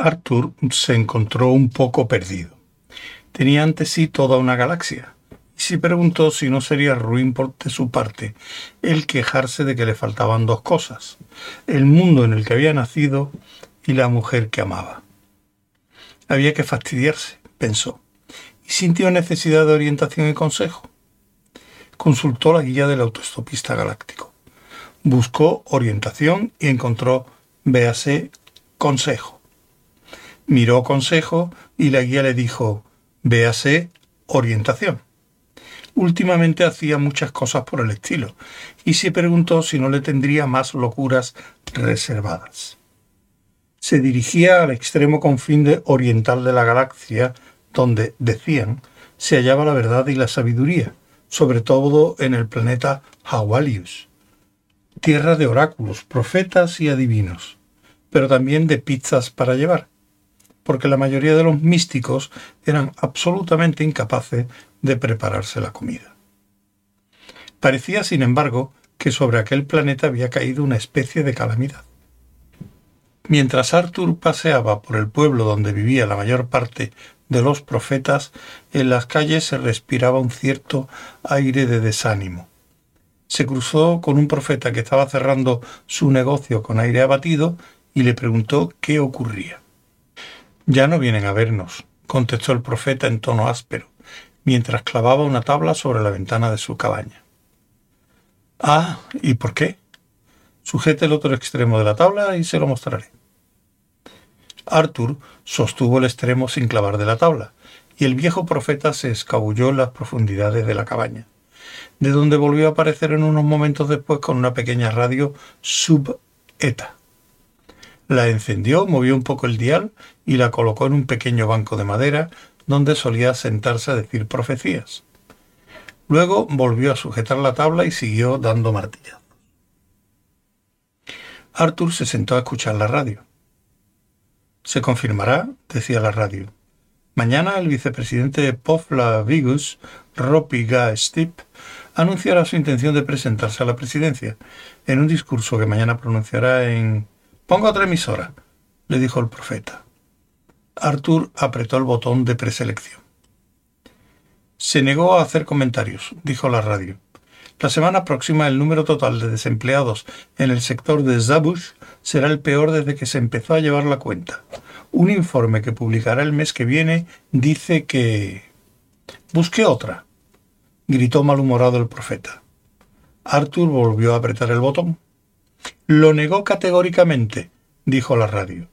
Arthur se encontró un poco perdido. Tenía ante sí toda una galaxia, y se preguntó si no sería ruin por de su parte el quejarse de que le faltaban dos cosas, el mundo en el que había nacido y la mujer que amaba. Había que fastidiarse, pensó, y sintió necesidad de orientación y consejo. Consultó la guía del autoestopista galáctico. Buscó orientación y encontró, véase, consejo. Miró consejo y la guía le dijo, véase, orientación. Últimamente hacía muchas cosas por el estilo y se preguntó si no le tendría más locuras reservadas. Se dirigía al extremo confín de oriental de la galaxia, donde, decían, se hallaba la verdad y la sabiduría, sobre todo en el planeta Hawalius, tierra de oráculos, profetas y adivinos, pero también de pizzas para llevar, porque la mayoría de los místicos eran absolutamente incapaces de prepararse la comida. Parecía, sin embargo, que sobre aquel planeta había caído una especie de calamidad. Mientras Arthur paseaba por el pueblo donde vivía la mayor parte de los profetas, en las calles se respiraba un cierto aire de desánimo. Se cruzó con un profeta que estaba cerrando su negocio con aire abatido y le preguntó qué ocurría. Ya no vienen a vernos, contestó el profeta en tono áspero, mientras clavaba una tabla sobre la ventana de su cabaña. Ah, ¿y por qué? Sujete el otro extremo de la tabla y se lo mostraré. Arthur sostuvo el extremo sin clavar de la tabla, y el viejo profeta se escabulló en las profundidades de la cabaña, de donde volvió a aparecer en unos momentos después con una pequeña radio sub-eta. La encendió, movió un poco el dial y la colocó en un pequeño banco de madera donde solía sentarse a decir profecías. Luego volvió a sujetar la tabla y siguió dando martillazos. Arthur se sentó a escuchar la radio. Se confirmará, decía la radio. Mañana el vicepresidente de Pofla Vigus, Ropi Stip, anunciará su intención de presentarse a la presidencia en un discurso que mañana pronunciará en... Ponga otra emisora, le dijo el profeta. Arthur apretó el botón de preselección. Se negó a hacer comentarios, dijo la radio. La semana próxima el número total de desempleados en el sector de Zabush será el peor desde que se empezó a llevar la cuenta. Un informe que publicará el mes que viene dice que... Busque otra, gritó malhumorado el profeta. Arthur volvió a apretar el botón. Lo negó categóricamente, dijo la radio.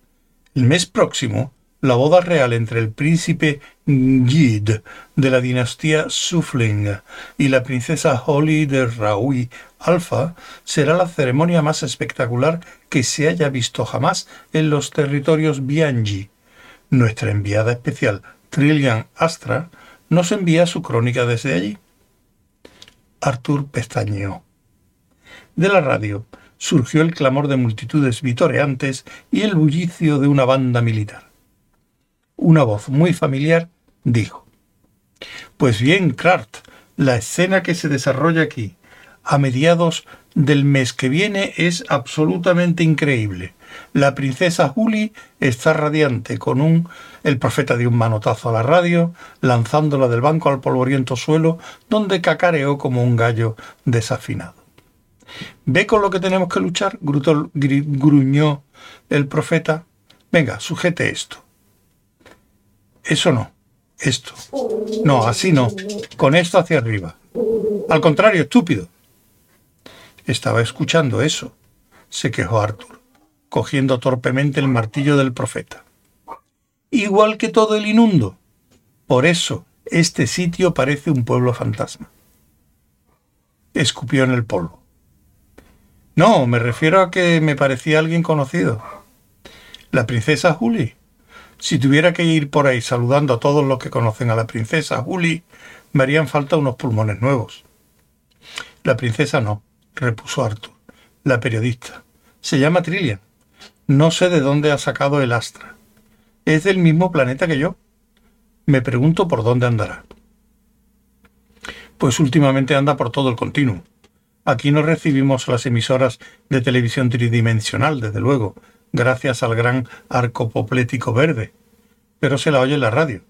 El mes próximo la boda real entre el príncipe Gid de la dinastía Sufling y la princesa Holly de Raui Alfa será la ceremonia más espectacular que se haya visto jamás en los territorios Bianji. Nuestra enviada especial Trillian Astra nos envía su crónica desde allí. Arthur pestañeó. De la radio surgió el clamor de multitudes vitoreantes y el bullicio de una banda militar una voz muy familiar dijo, Pues bien, Crart, la escena que se desarrolla aquí, a mediados del mes que viene, es absolutamente increíble. La princesa Juli está radiante con un... El profeta dio un manotazo a la radio, lanzándola del banco al polvoriento suelo, donde cacareó como un gallo desafinado. ¿Ve con lo que tenemos que luchar? gruñó el profeta. Venga, sujete esto. Eso no. Esto. No, así no. Con esto hacia arriba. Al contrario, estúpido. Estaba escuchando eso, se quejó Arthur, cogiendo torpemente el martillo del profeta. Igual que todo el inundo. Por eso, este sitio parece un pueblo fantasma. Escupió en el polvo. No, me refiero a que me parecía alguien conocido. La princesa Julie. Si tuviera que ir por ahí saludando a todos los que conocen a la princesa Julie, me harían falta unos pulmones nuevos. La princesa no, repuso Arthur. La periodista. Se llama Trillian. No sé de dónde ha sacado el Astra. Es del mismo planeta que yo. Me pregunto por dónde andará. Pues últimamente anda por todo el continuo. Aquí no recibimos las emisoras de televisión tridimensional, desde luego, gracias al gran arco apoplético verde, pero se la oye en la radio.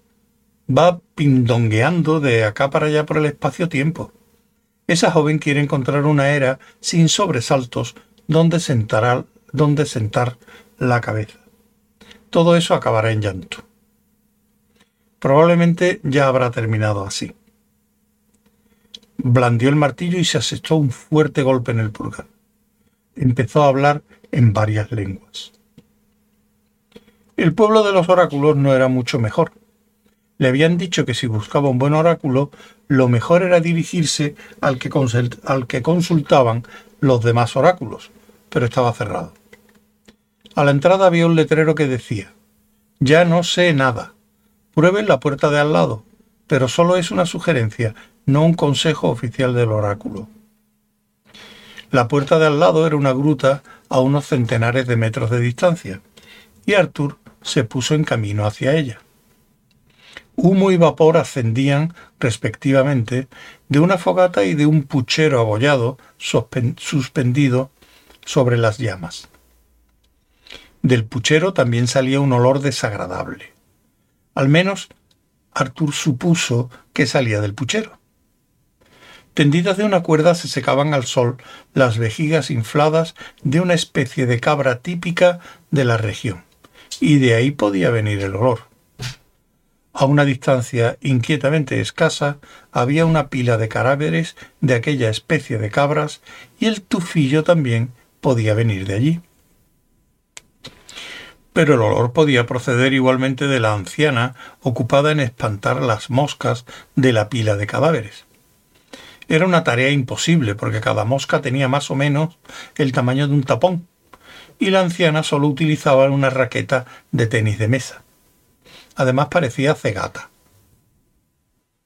Va pindongueando de acá para allá por el espacio-tiempo. Esa joven quiere encontrar una era sin sobresaltos donde, donde sentar la cabeza. Todo eso acabará en llanto. Probablemente ya habrá terminado así. Blandió el martillo y se asestó un fuerte golpe en el pulgar. Empezó a hablar en varias lenguas. El pueblo de los oráculos no era mucho mejor. Le habían dicho que si buscaba un buen oráculo, lo mejor era dirigirse al que, consultaban los demás oráculos, pero estaba cerrado. A la entrada había un letrero que decía, Ya no sé nada. Prueben la puerta de al lado, pero solo es una sugerencia, no un consejo oficial del oráculo. La puerta de al lado era una gruta a unos centenares de metros de distancia, y Arthur se puso en camino hacia ella. Humo y vapor ascendían, respectivamente, de una fogata y de un puchero abollado suspendido sobre las llamas. Del puchero también salía un olor desagradable. Al menos Arthur supuso que salía del puchero. Tendidas de una cuerda se secaban al sol las vejigas infladas de una especie de cabra típica de la región y de ahí podía venir el olor. A una distancia inquietamente escasa había una pila de cadáveres de aquella especie de cabras y el tufillo también podía venir de allí. Pero el olor podía proceder igualmente de la anciana ocupada en espantar las moscas de la pila de cadáveres. Era una tarea imposible porque cada mosca tenía más o menos el tamaño de un tapón y la anciana solo utilizaba una raqueta de tenis de mesa. Además parecía cegata.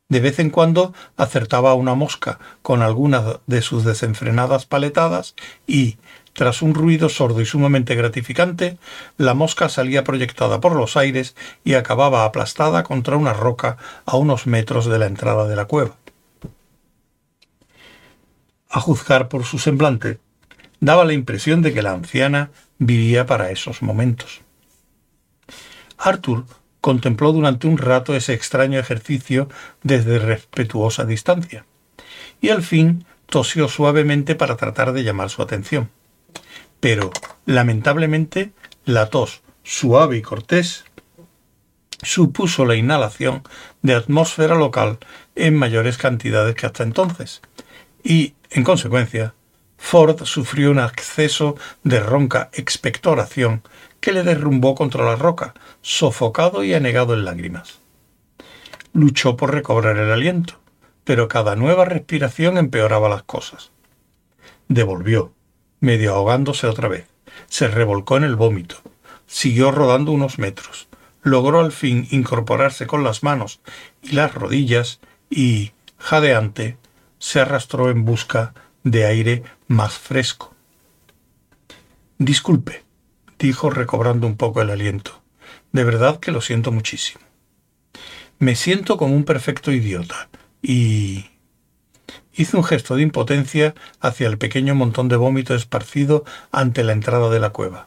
De vez en cuando acertaba una mosca con alguna de sus desenfrenadas paletadas y, tras un ruido sordo y sumamente gratificante, la mosca salía proyectada por los aires y acababa aplastada contra una roca a unos metros de la entrada de la cueva. A juzgar por su semblante, daba la impresión de que la anciana vivía para esos momentos. Arthur contempló durante un rato ese extraño ejercicio desde respetuosa distancia, y al fin tosió suavemente para tratar de llamar su atención. Pero, lamentablemente, la tos, suave y cortés, supuso la inhalación de atmósfera local en mayores cantidades que hasta entonces, y, en consecuencia, Ford sufrió un acceso de ronca expectoración que le derrumbó contra la roca, sofocado y anegado en lágrimas. Luchó por recobrar el aliento, pero cada nueva respiración empeoraba las cosas. Devolvió, medio ahogándose otra vez. Se revolcó en el vómito. Siguió rodando unos metros. Logró al fin incorporarse con las manos y las rodillas y, jadeante, se arrastró en busca de aire más fresco. Disculpe, dijo recobrando un poco el aliento. De verdad que lo siento muchísimo. Me siento como un perfecto idiota y... Hizo un gesto de impotencia hacia el pequeño montón de vómito esparcido ante la entrada de la cueva.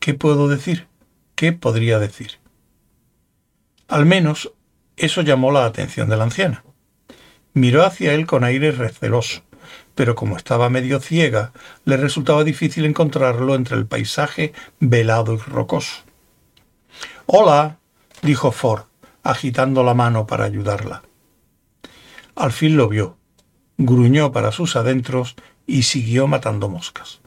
¿Qué puedo decir? ¿Qué podría decir? Al menos eso llamó la atención de la anciana. Miró hacia él con aire receloso, pero como estaba medio ciega, le resultaba difícil encontrarlo entre el paisaje velado y rocoso. Hola, dijo Ford, agitando la mano para ayudarla. Al fin lo vio, gruñó para sus adentros y siguió matando moscas.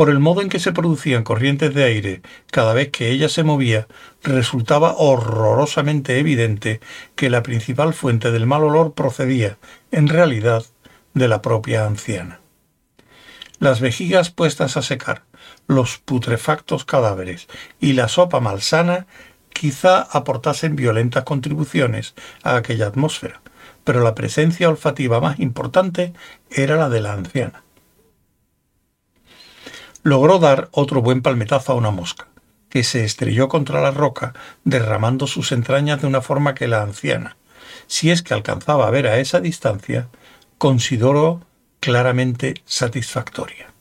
Por el modo en que se producían corrientes de aire cada vez que ella se movía, resultaba horrorosamente evidente que la principal fuente del mal olor procedía, en realidad, de la propia anciana. Las vejigas puestas a secar, los putrefactos cadáveres y la sopa malsana quizá aportasen violentas contribuciones a aquella atmósfera, pero la presencia olfativa más importante era la de la anciana. Logró dar otro buen palmetazo a una mosca, que se estrelló contra la roca, derramando sus entrañas de una forma que la anciana, si es que alcanzaba a ver a esa distancia, consideró claramente satisfactoria.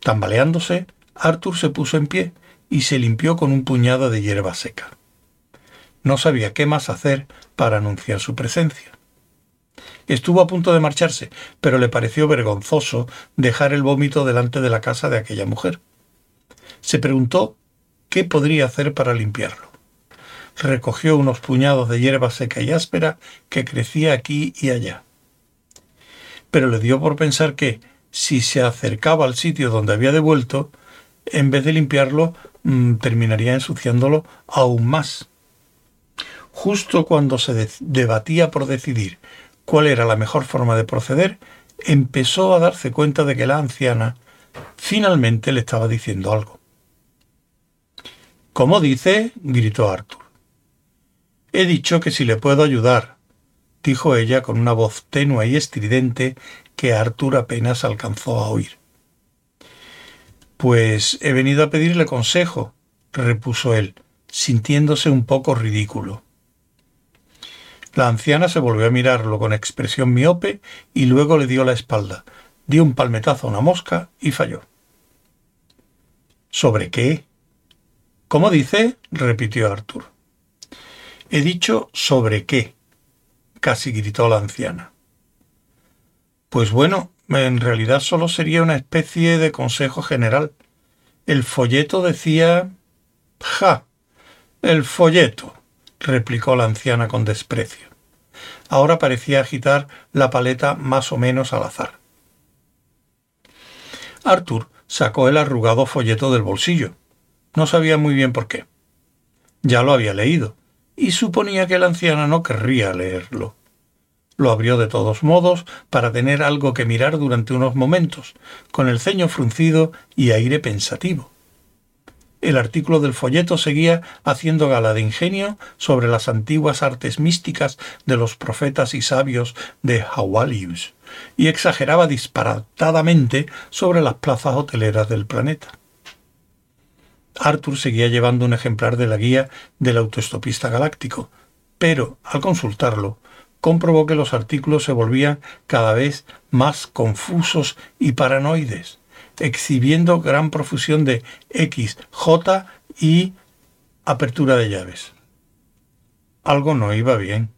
Tambaleándose, Arthur se puso en pie y se limpió con un puñado de hierba seca. No sabía qué más hacer para anunciar su presencia. Estuvo a punto de marcharse, pero le pareció vergonzoso dejar el vómito delante de la casa de aquella mujer. Se preguntó qué podría hacer para limpiarlo. Recogió unos puñados de hierba seca y áspera que crecía aquí y allá. Pero le dio por pensar que, si se acercaba al sitio donde había devuelto, en vez de limpiarlo, mm, terminaría ensuciándolo aún más. Justo cuando se debatía por decidir cuál era la mejor forma de proceder, empezó a darse cuenta de que la anciana finalmente le estaba diciendo algo. ¿Cómo dice? gritó Arthur. He dicho que si le puedo ayudar, dijo ella con una voz tenue y estridente que Arthur apenas alcanzó a oír. Pues he venido a pedirle consejo, repuso él, sintiéndose un poco ridículo. La anciana se volvió a mirarlo con expresión miope y luego le dio la espalda, dio un palmetazo a una mosca y falló. ¿Sobre qué? ¿Cómo dice? repitió Arthur. He dicho sobre qué, casi gritó la anciana. Pues bueno, en realidad solo sería una especie de consejo general. El folleto decía. Ja. El folleto replicó la anciana con desprecio. Ahora parecía agitar la paleta más o menos al azar. Arthur sacó el arrugado folleto del bolsillo. No sabía muy bien por qué. Ya lo había leído, y suponía que la anciana no querría leerlo. Lo abrió de todos modos para tener algo que mirar durante unos momentos, con el ceño fruncido y aire pensativo. El artículo del folleto seguía haciendo gala de ingenio sobre las antiguas artes místicas de los profetas y sabios de Hawalius y exageraba disparatadamente sobre las plazas hoteleras del planeta. Arthur seguía llevando un ejemplar de la guía del autoestopista galáctico, pero al consultarlo comprobó que los artículos se volvían cada vez más confusos y paranoides exhibiendo gran profusión de X, J y apertura de llaves. Algo no iba bien.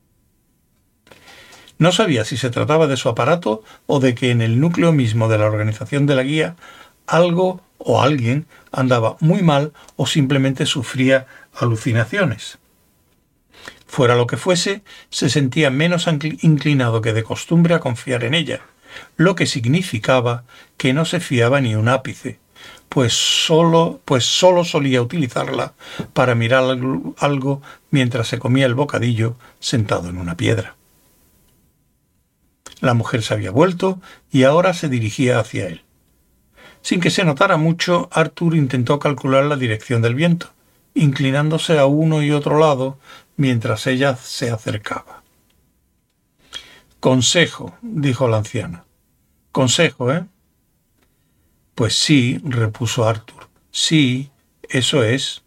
No sabía si se trataba de su aparato o de que en el núcleo mismo de la organización de la guía algo o alguien andaba muy mal o simplemente sufría alucinaciones. Fuera lo que fuese, se sentía menos inclinado que de costumbre a confiar en ella lo que significaba que no se fiaba ni un ápice, pues solo, pues solo solía utilizarla para mirar algo mientras se comía el bocadillo sentado en una piedra. La mujer se había vuelto y ahora se dirigía hacia él. Sin que se notara mucho, Arthur intentó calcular la dirección del viento, inclinándose a uno y otro lado mientras ella se acercaba. Consejo, dijo la anciana. Consejo, ¿eh? Pues sí, repuso Arthur. Sí, eso es.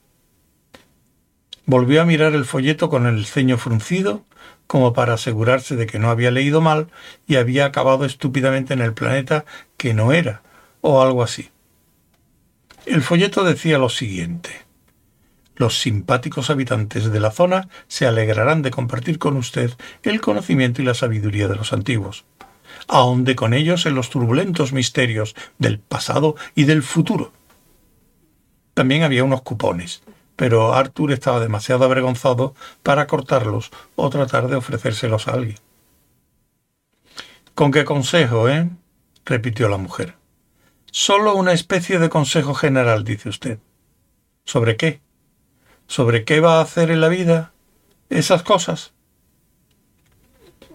Volvió a mirar el folleto con el ceño fruncido, como para asegurarse de que no había leído mal y había acabado estúpidamente en el planeta que no era, o algo así. El folleto decía lo siguiente. Los simpáticos habitantes de la zona se alegrarán de compartir con usted el conocimiento y la sabiduría de los antiguos ahonde con ellos en los turbulentos misterios del pasado y del futuro. También había unos cupones, pero Arthur estaba demasiado avergonzado para cortarlos o tratar de ofrecérselos a alguien. ¿Con qué consejo, eh? repitió la mujer. Solo una especie de consejo general, dice usted. ¿Sobre qué? ¿Sobre qué va a hacer en la vida? ¿Esas cosas?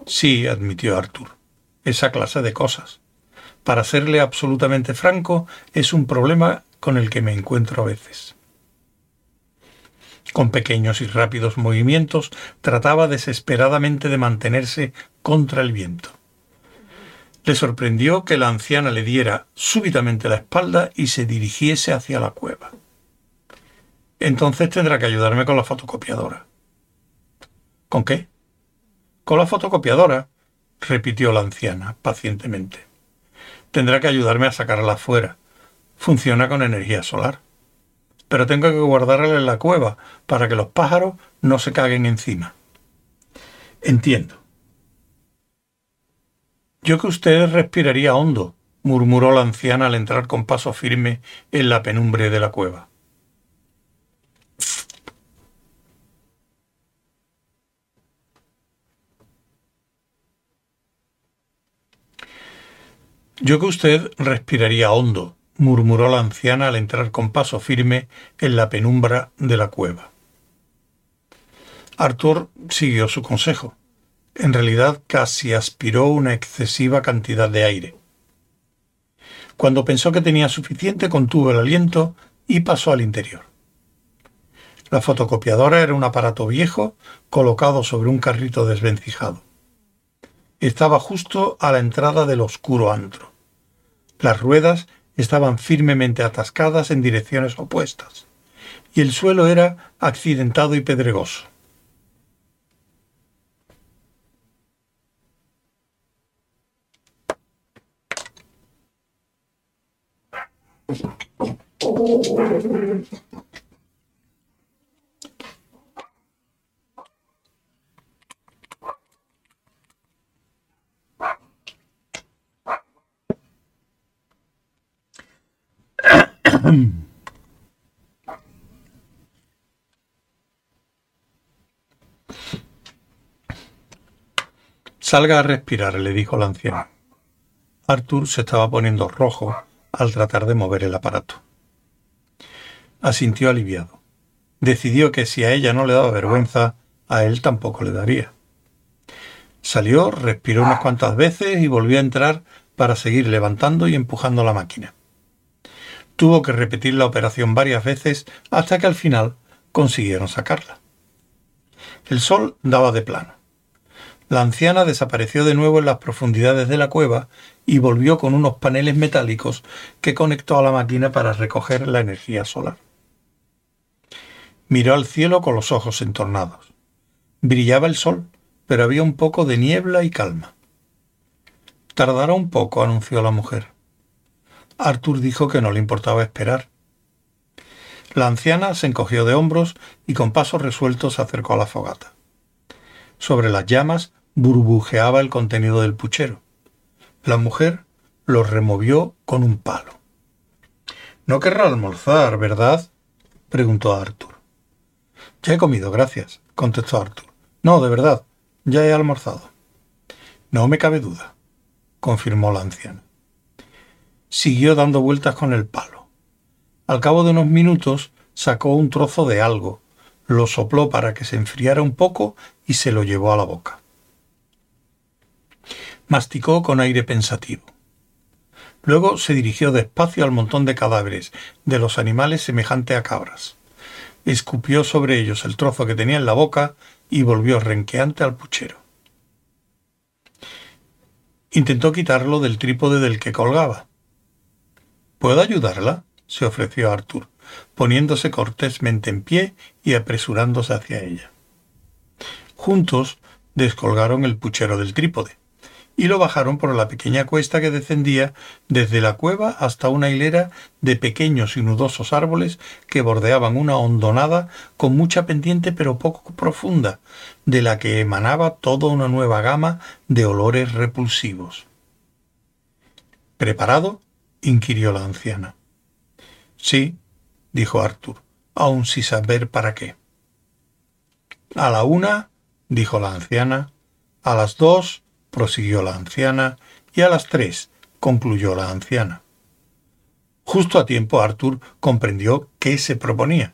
Sí, admitió Arthur esa clase de cosas. Para serle absolutamente franco, es un problema con el que me encuentro a veces. Con pequeños y rápidos movimientos trataba desesperadamente de mantenerse contra el viento. Le sorprendió que la anciana le diera súbitamente la espalda y se dirigiese hacia la cueva. Entonces tendrá que ayudarme con la fotocopiadora. ¿Con qué? Con la fotocopiadora, repitió la anciana pacientemente. Tendrá que ayudarme a sacarla fuera. Funciona con energía solar. Pero tengo que guardarla en la cueva para que los pájaros no se caguen encima. Entiendo. Yo que usted respiraría hondo, murmuró la anciana al entrar con paso firme en la penumbre de la cueva. Yo que usted respiraría hondo, murmuró la anciana al entrar con paso firme en la penumbra de la cueva. Arthur siguió su consejo. En realidad casi aspiró una excesiva cantidad de aire. Cuando pensó que tenía suficiente, contuvo el aliento y pasó al interior. La fotocopiadora era un aparato viejo colocado sobre un carrito desvencijado. Estaba justo a la entrada del oscuro antro. Las ruedas estaban firmemente atascadas en direcciones opuestas, y el suelo era accidentado y pedregoso. Salga a respirar, le dijo la anciana. Arthur se estaba poniendo rojo al tratar de mover el aparato. Asintió aliviado. Decidió que si a ella no le daba vergüenza, a él tampoco le daría. Salió, respiró unas cuantas veces y volvió a entrar para seguir levantando y empujando la máquina. Tuvo que repetir la operación varias veces hasta que al final consiguieron sacarla. El sol daba de plano. La anciana desapareció de nuevo en las profundidades de la cueva y volvió con unos paneles metálicos que conectó a la máquina para recoger la energía solar. Miró al cielo con los ojos entornados. Brillaba el sol, pero había un poco de niebla y calma. Tardará un poco, anunció la mujer. Arthur dijo que no le importaba esperar. La anciana se encogió de hombros y con pasos resueltos se acercó a la fogata. Sobre las llamas burbujeaba el contenido del puchero. La mujer lo removió con un palo. No querrá almorzar, ¿verdad? preguntó Arthur. Ya he comido, gracias, contestó Arthur. No, de verdad, ya he almorzado. No me cabe duda, confirmó la anciana siguió dando vueltas con el palo. Al cabo de unos minutos sacó un trozo de algo, lo sopló para que se enfriara un poco y se lo llevó a la boca. Masticó con aire pensativo. Luego se dirigió despacio al montón de cadáveres de los animales semejante a cabras. Escupió sobre ellos el trozo que tenía en la boca y volvió renqueante al puchero. Intentó quitarlo del trípode del que colgaba, ¿Puedo ayudarla? se ofreció Arthur, poniéndose cortésmente en pie y apresurándose hacia ella. Juntos descolgaron el puchero del trípode y lo bajaron por la pequeña cuesta que descendía desde la cueva hasta una hilera de pequeños y nudosos árboles que bordeaban una hondonada con mucha pendiente pero poco profunda, de la que emanaba toda una nueva gama de olores repulsivos. Preparado, inquirió la anciana. Sí, dijo Arthur, aun sin saber para qué. A la una, dijo la anciana, a las dos, prosiguió la anciana, y a las tres, concluyó la anciana. Justo a tiempo Arthur comprendió qué se proponía.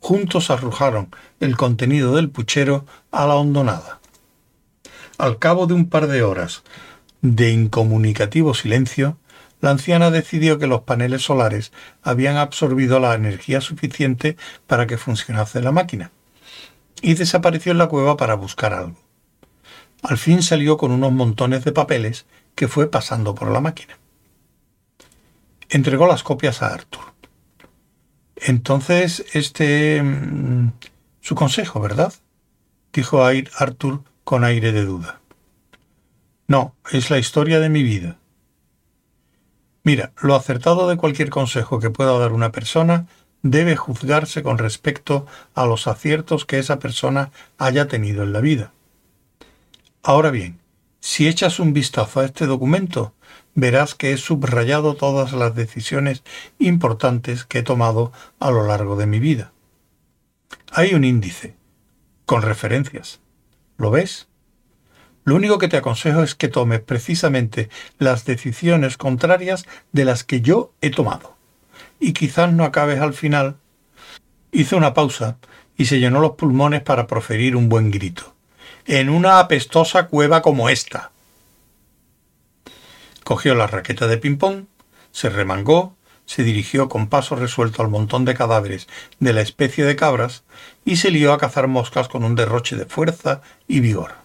Juntos arrojaron el contenido del puchero a la hondonada. Al cabo de un par de horas de incomunicativo silencio, la anciana decidió que los paneles solares habían absorbido la energía suficiente para que funcionase la máquina, y desapareció en la cueva para buscar algo. Al fin salió con unos montones de papeles que fue pasando por la máquina. Entregó las copias a Arthur. Entonces, este... Mm, su consejo, ¿verdad? dijo Arthur con aire de duda. No, es la historia de mi vida. Mira, lo acertado de cualquier consejo que pueda dar una persona debe juzgarse con respecto a los aciertos que esa persona haya tenido en la vida. Ahora bien, si echas un vistazo a este documento, verás que he subrayado todas las decisiones importantes que he tomado a lo largo de mi vida. Hay un índice, con referencias. ¿Lo ves? Lo único que te aconsejo es que tomes precisamente las decisiones contrarias de las que yo he tomado. Y quizás no acabes al final. Hizo una pausa y se llenó los pulmones para proferir un buen grito. En una apestosa cueva como esta. Cogió la raqueta de ping-pong, se remangó, se dirigió con paso resuelto al montón de cadáveres de la especie de cabras y se lió a cazar moscas con un derroche de fuerza y vigor.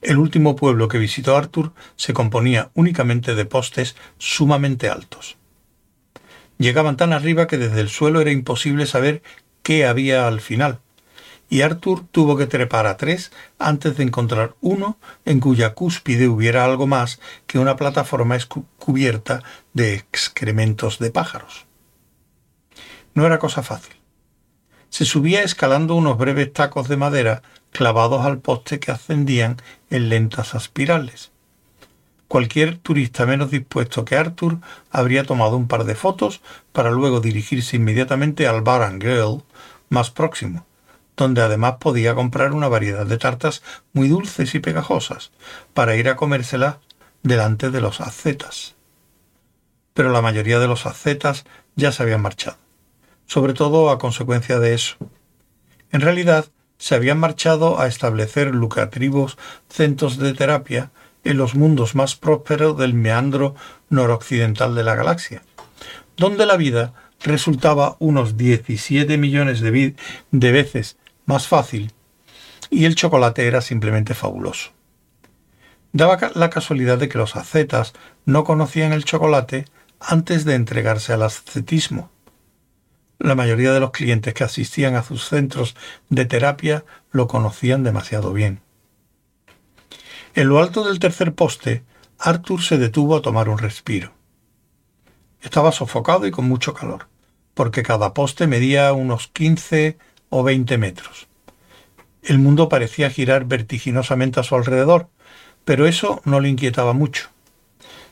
El último pueblo que visitó Arthur se componía únicamente de postes sumamente altos. Llegaban tan arriba que desde el suelo era imposible saber qué había al final, y Arthur tuvo que trepar a tres antes de encontrar uno en cuya cúspide hubiera algo más que una plataforma cubierta de excrementos de pájaros. No era cosa fácil. Se subía escalando unos breves tacos de madera clavados al poste que ascendían en lentas aspirales. Cualquier turista menos dispuesto que Arthur habría tomado un par de fotos para luego dirigirse inmediatamente al Bar and Girl más próximo, donde además podía comprar una variedad de tartas muy dulces y pegajosas para ir a comérselas delante de los ascetas. Pero la mayoría de los ascetas ya se habían marchado, sobre todo a consecuencia de eso. En realidad, se habían marchado a establecer lucrativos centros de terapia en los mundos más prósperos del meandro noroccidental de la galaxia, donde la vida resultaba unos 17 millones de, veces más fácil, y el chocolate era simplemente fabuloso. Daba la casualidad de que los ascetas no conocían el chocolate antes de entregarse al ascetismo. La mayoría de los clientes que asistían a sus centros de terapia lo conocían demasiado bien. En lo alto del tercer poste, Arthur se detuvo a tomar un respiro. Estaba sofocado y con mucho calor, porque cada poste medía unos quince o veinte metros. El mundo parecía girar vertiginosamente a su alrededor, pero eso no le inquietaba mucho.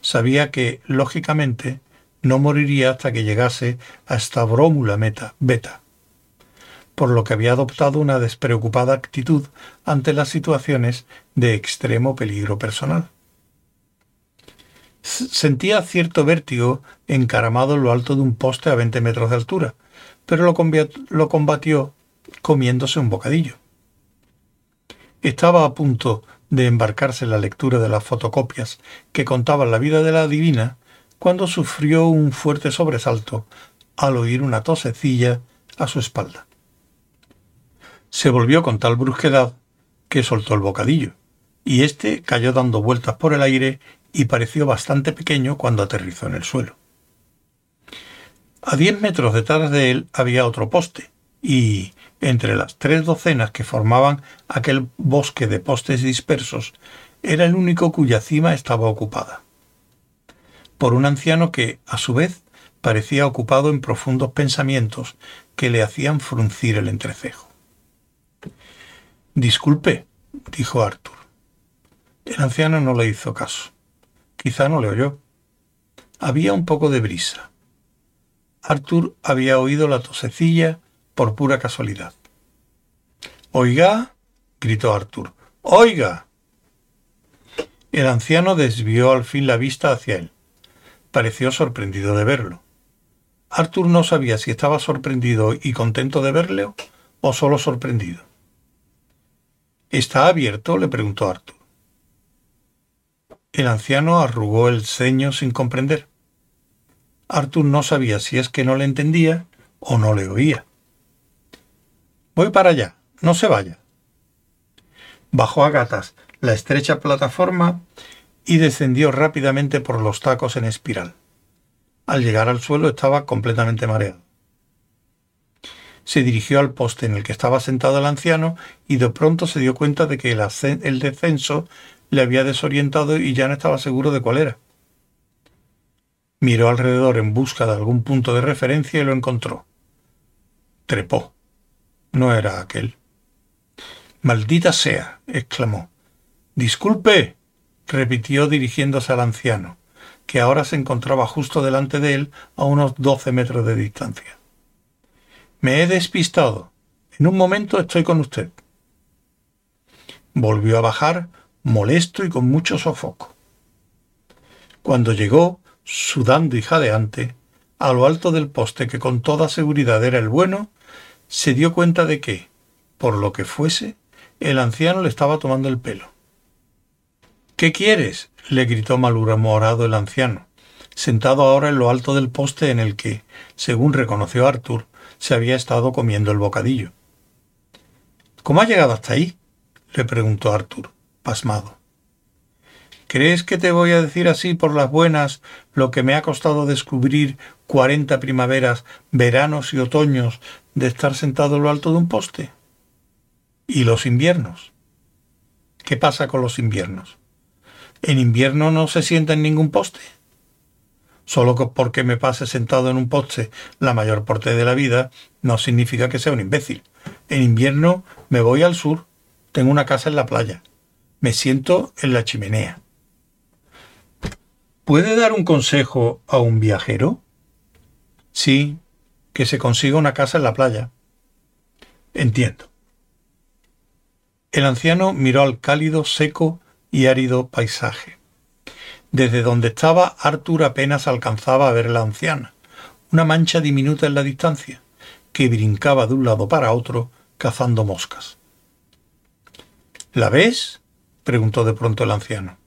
Sabía que, lógicamente, no moriría hasta que llegase a esta brómula meta, beta, por lo que había adoptado una despreocupada actitud ante las situaciones de extremo peligro personal. Sentía cierto vértigo encaramado en lo alto de un poste a veinte metros de altura, pero lo combatió comiéndose un bocadillo. Estaba a punto de embarcarse en la lectura de las fotocopias que contaban la vida de la divina cuando sufrió un fuerte sobresalto al oír una tosecilla a su espalda. Se volvió con tal brusquedad que soltó el bocadillo, y éste cayó dando vueltas por el aire y pareció bastante pequeño cuando aterrizó en el suelo. A diez metros detrás de él había otro poste, y, entre las tres docenas que formaban aquel bosque de postes dispersos, era el único cuya cima estaba ocupada. Por un anciano que, a su vez, parecía ocupado en profundos pensamientos que le hacían fruncir el entrecejo. Disculpe, dijo Arthur. El anciano no le hizo caso. Quizá no le oyó. Había un poco de brisa. Arthur había oído la tosecilla por pura casualidad. Oiga, gritó Arthur. Oiga. El anciano desvió al fin la vista hacia él. Pareció sorprendido de verlo. Arthur no sabía si estaba sorprendido y contento de verle o solo sorprendido. ¿Está abierto? le preguntó Arthur. El anciano arrugó el ceño sin comprender. Arthur no sabía si es que no le entendía o no le oía. Voy para allá, no se vaya. Bajó a gatas la estrecha plataforma y descendió rápidamente por los tacos en espiral. Al llegar al suelo estaba completamente mareado. Se dirigió al poste en el que estaba sentado el anciano y de pronto se dio cuenta de que el, descenso le había desorientado y ya no estaba seguro de cuál era. Miró alrededor en busca de algún punto de referencia y lo encontró. Trepó. No era aquel. Maldita sea. exclamó. Disculpe. Repitió dirigiéndose al anciano, que ahora se encontraba justo delante de él a unos doce metros de distancia. Me he despistado. En un momento estoy con usted. Volvió a bajar, molesto y con mucho sofoco. Cuando llegó, sudando y jadeante, a lo alto del poste que con toda seguridad era el bueno, se dio cuenta de que, por lo que fuese, el anciano le estaba tomando el pelo. ¿Qué quieres? le gritó malhumorado el anciano, sentado ahora en lo alto del poste en el que, según reconoció Arthur, se había estado comiendo el bocadillo. ¿Cómo ha llegado hasta ahí? le preguntó Arthur, pasmado. ¿Crees que te voy a decir así por las buenas lo que me ha costado descubrir cuarenta primaveras, veranos y otoños de estar sentado en lo alto de un poste? ¿Y los inviernos? ¿Qué pasa con los inviernos? ¿En invierno no se sienta en ningún poste? Solo porque me pase sentado en un poste la mayor parte de la vida no significa que sea un imbécil. En invierno me voy al sur, tengo una casa en la playa, me siento en la chimenea. ¿Puede dar un consejo a un viajero? Sí, que se consiga una casa en la playa. Entiendo. El anciano miró al cálido, seco y árido paisaje. Desde donde estaba, Arthur apenas alcanzaba a ver la anciana, una mancha diminuta en la distancia, que brincaba de un lado para otro cazando moscas. ¿La ves? preguntó de pronto el anciano.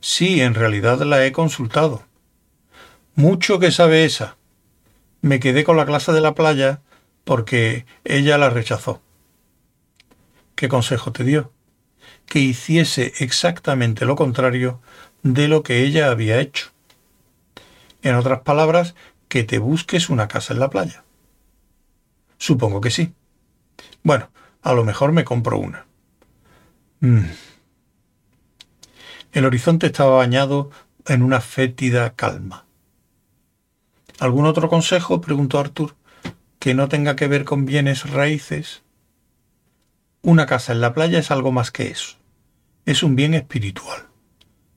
Sí, en realidad la he consultado. Mucho que sabe esa. Me quedé con la clase de la playa porque ella la rechazó. ¿Qué consejo te dio? Que hiciese exactamente lo contrario de lo que ella había hecho. En otras palabras, que te busques una casa en la playa. Supongo que sí. Bueno, a lo mejor me compro una. Mm. El horizonte estaba bañado en una fétida calma. ¿Algún otro consejo? preguntó Arthur, que no tenga que ver con bienes raíces. Una casa en la playa es algo más que eso. Es un bien espiritual,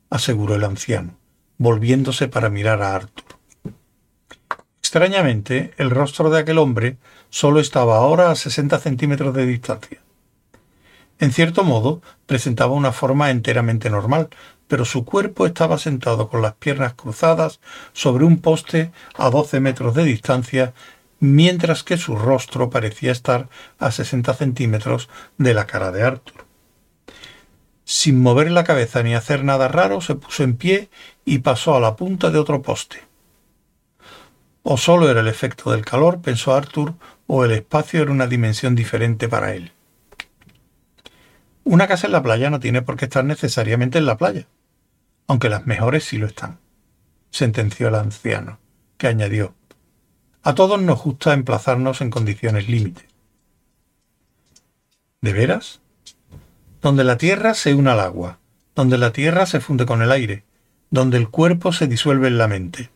aseguró el anciano, volviéndose para mirar a Arthur. Extrañamente, el rostro de aquel hombre solo estaba ahora a sesenta centímetros de distancia. En cierto modo, presentaba una forma enteramente normal, pero su cuerpo estaba sentado con las piernas cruzadas sobre un poste a doce metros de distancia, mientras que su rostro parecía estar a sesenta centímetros de la cara de Arthur. Sin mover la cabeza ni hacer nada raro, se puso en pie y pasó a la punta de otro poste. O solo era el efecto del calor, pensó Arthur, o el espacio era una dimensión diferente para él. Una casa en la playa no tiene por qué estar necesariamente en la playa, aunque las mejores sí lo están, sentenció el anciano, que añadió, a todos nos gusta emplazarnos en condiciones límite. ¿De veras? Donde la tierra se une al agua, donde la tierra se funde con el aire, donde el cuerpo se disuelve en la mente,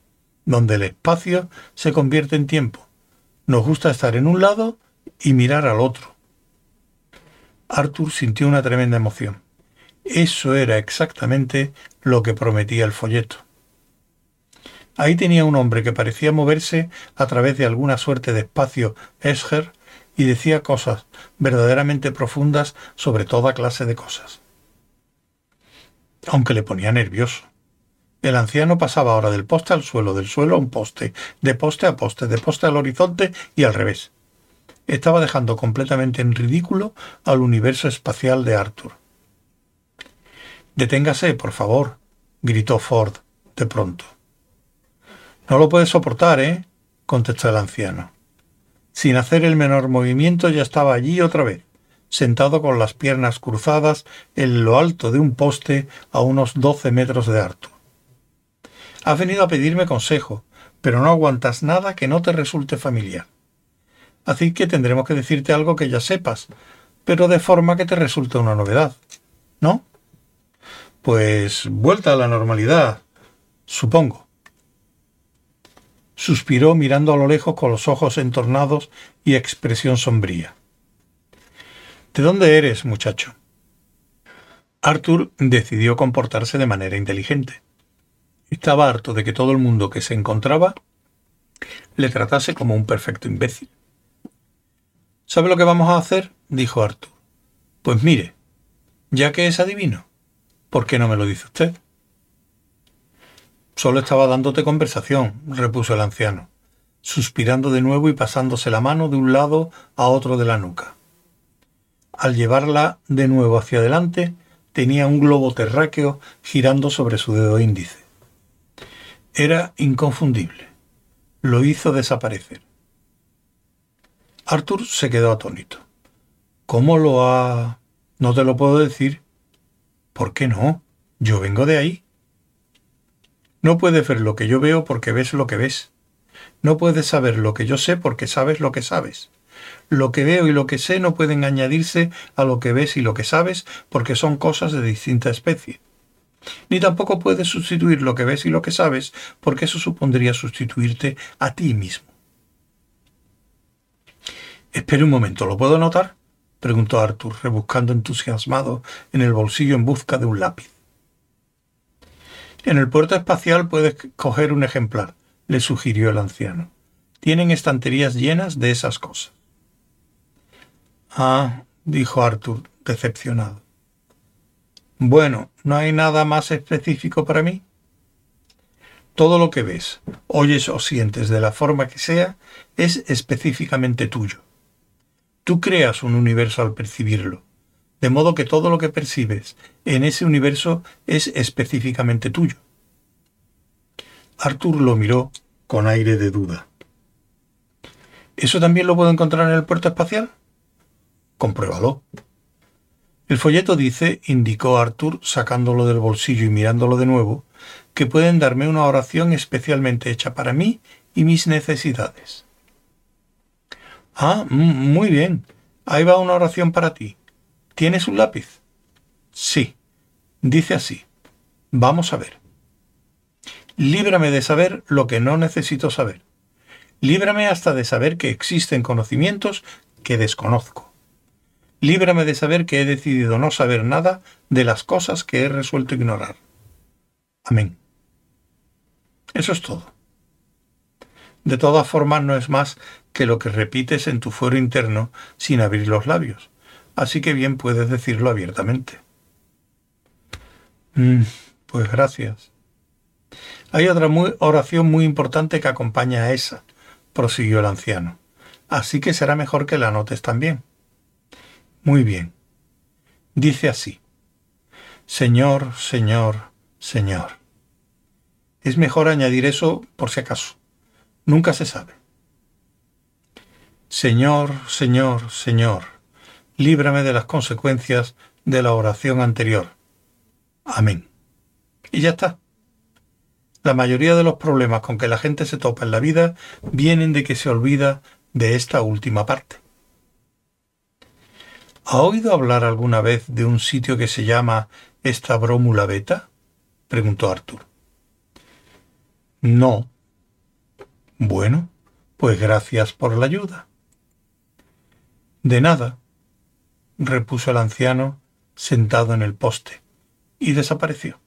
donde el espacio se convierte en tiempo. Nos gusta estar en un lado y mirar al otro Arthur sintió una tremenda emoción. Eso era exactamente lo que prometía el folleto. Ahí tenía un hombre que parecía moverse a través de alguna suerte de espacio Escher y decía cosas verdaderamente profundas sobre toda clase de cosas. Aunque le ponía nervioso. El anciano pasaba ahora del poste al suelo, del suelo a un poste, de poste a poste, de poste al horizonte y al revés estaba dejando completamente en ridículo al universo espacial de Arthur. Deténgase, por favor, gritó Ford de pronto. No lo puedes soportar, ¿eh? contestó el anciano. Sin hacer el menor movimiento ya estaba allí otra vez, sentado con las piernas cruzadas en lo alto de un poste a unos doce metros de Arthur. Has venido a pedirme consejo, pero no aguantas nada que no te resulte familiar. Así que tendremos que decirte algo que ya sepas, pero de forma que te resulte una novedad. ¿No? Pues vuelta a la normalidad, supongo. Suspiró mirando a lo lejos con los ojos entornados y expresión sombría. ¿De dónde eres, muchacho? Arthur decidió comportarse de manera inteligente. Estaba harto de que todo el mundo que se encontraba le tratase como un perfecto imbécil. ¿Sabe lo que vamos a hacer? dijo Arthur. Pues mire, ya que es adivino, ¿por qué no me lo dice usted? Solo estaba dándote conversación, repuso el anciano, suspirando de nuevo y pasándose la mano de un lado a otro de la nuca. Al llevarla de nuevo hacia adelante, tenía un globo terráqueo girando sobre su dedo índice. Era inconfundible. Lo hizo desaparecer. Arthur se quedó atónito. ¿Cómo lo ha...? No te lo puedo decir. ¿Por qué no? Yo vengo de ahí. No puedes ver lo que yo veo porque ves lo que ves. No puedes saber lo que yo sé porque sabes lo que sabes. Lo que veo y lo que sé no pueden añadirse a lo que ves y lo que sabes porque son cosas de distinta especie. Ni tampoco puedes sustituir lo que ves y lo que sabes porque eso supondría sustituirte a ti mismo. Espere un momento, ¿lo puedo notar? preguntó Arthur, rebuscando entusiasmado en el bolsillo en busca de un lápiz. En el puerto espacial puedes coger un ejemplar, le sugirió el anciano. Tienen estanterías llenas de esas cosas. Ah, dijo Arthur, decepcionado. Bueno, ¿no hay nada más específico para mí? Todo lo que ves, oyes o sientes de la forma que sea es específicamente tuyo. Tú creas un universo al percibirlo de modo que todo lo que percibes en ese universo es específicamente tuyo. Arthur lo miró con aire de duda. ¿Eso también lo puedo encontrar en el puerto espacial? Compruébalo. El folleto dice, indicó Arthur sacándolo del bolsillo y mirándolo de nuevo, que pueden darme una oración especialmente hecha para mí y mis necesidades. Ah, muy bien. Ahí va una oración para ti. ¿Tienes un lápiz? Sí. Dice así. Vamos a ver. Líbrame de saber lo que no necesito saber. Líbrame hasta de saber que existen conocimientos que desconozco. Líbrame de saber que he decidido no saber nada de las cosas que he resuelto ignorar. Amén. Eso es todo. De todas formas no es más que lo que repites en tu fuero interno sin abrir los labios así que bien puedes decirlo abiertamente. Mm, pues gracias. Hay otra oración muy importante que acompaña a esa, prosiguió el anciano, así que será mejor que la anotes también. Muy bien. Dice así. Señor, Señor, Señor. Es mejor añadir eso por si acaso. Nunca se sabe. Señor, Señor, Señor líbrame de las consecuencias de la oración anterior. Amén. Y ya está. La mayoría de los problemas con que la gente se topa en la vida vienen de que se olvida de esta última parte. ¿Ha oído hablar alguna vez de un sitio que se llama esta brómula beta? preguntó Arthur. No. Bueno, pues gracias por la ayuda. De nada, repuso el anciano sentado en el poste, y desapareció.